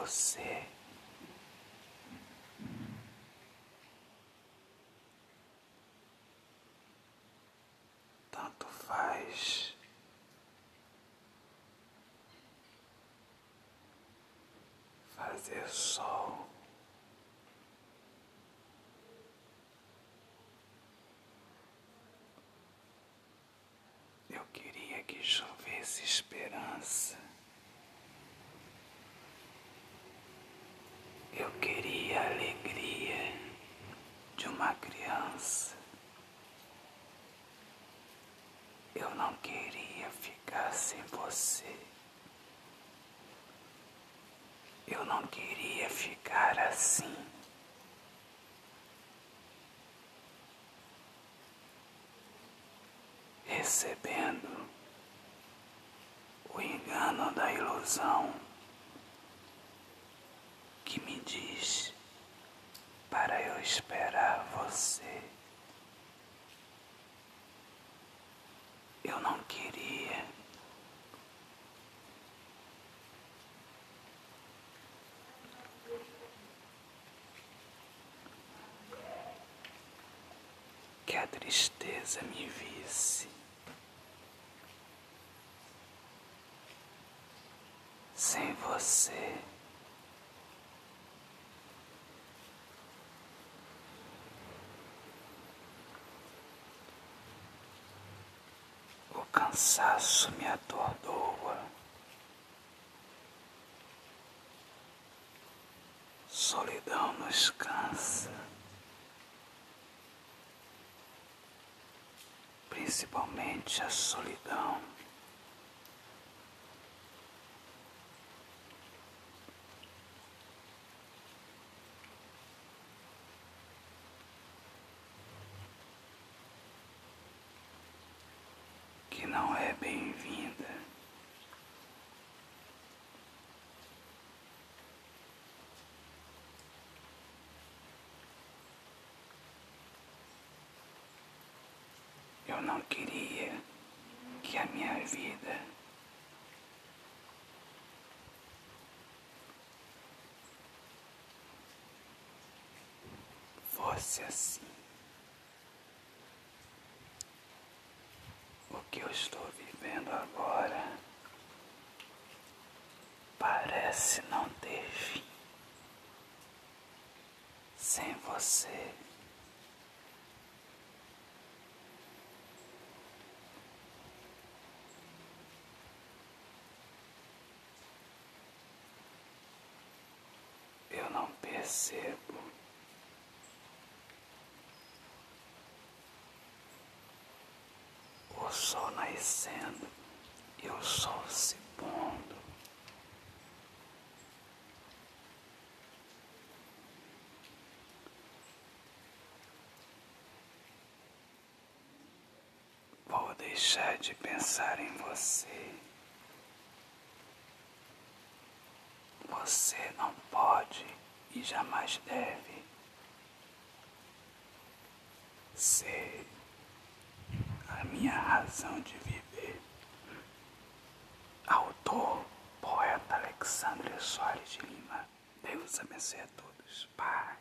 você. Tanto faz. Fazer sol. Eu queria que chovesse esperança. Eu queria a alegria de uma criança. Eu não queria ficar sem você. Eu não queria ficar assim. Recebendo o engano da ilusão que me diz para eu esperar você. Eu não queria. Que a tristeza me visse. Sem você. O cansaço me atordoa. Solidão nos cansa. Principalmente a solidão. Que não é bem-vinda. Eu não queria que a minha vida fosse assim. Que eu estou vivendo agora parece não ter fim. Sem você. Eu não percebo. o nascendo e o sol se pondo. Vou deixar de pensar em você. Você não pode e jamais deve ser razão de viver. Autor, poeta Alexandre Soares de Lima. Deus abençoe a todos. Pai.